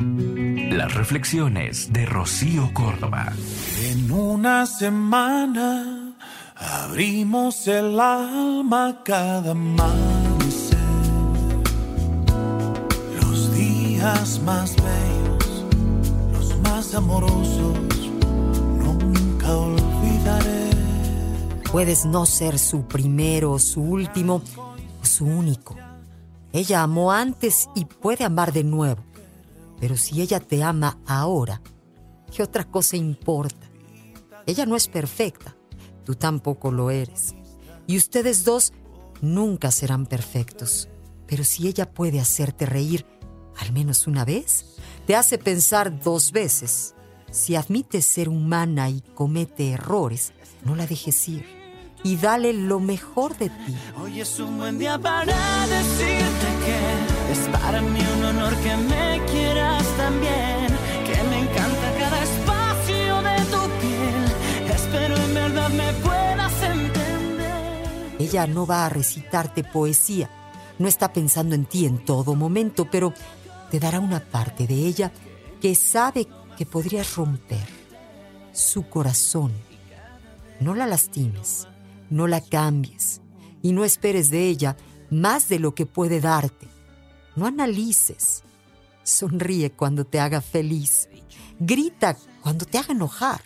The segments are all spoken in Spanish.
Las reflexiones de Rocío Córdoba. En una semana abrimos el alma cada amanecer. Los días más bellos, los más amorosos, nunca olvidaré. Puedes no ser su primero, su último o su único. Ella amó antes y puede amar de nuevo. Pero si ella te ama ahora, ¿qué otra cosa importa? Ella no es perfecta, tú tampoco lo eres. Y ustedes dos nunca serán perfectos. Pero si ella puede hacerte reír al menos una vez, te hace pensar dos veces. Si admite ser humana y comete errores, no la dejes ir. Y dale lo mejor de ti. Hoy es un buen día para decirte que es para mí un honor que Ella no va a recitarte poesía, no está pensando en ti en todo momento, pero te dará una parte de ella que sabe que podrías romper. Su corazón. No la lastimes, no la cambies y no esperes de ella más de lo que puede darte. No analices. Sonríe cuando te haga feliz. Grita cuando te haga enojar.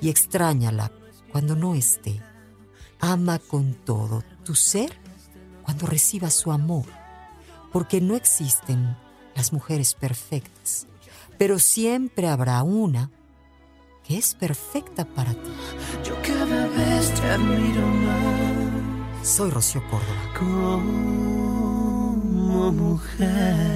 Y extrañala cuando no esté. Ama con todo tu ser cuando recibas su amor. Porque no existen las mujeres perfectas. Pero siempre habrá una que es perfecta para ti. Yo cada vez te admiro más Soy Rocío Córdoba. como mujer.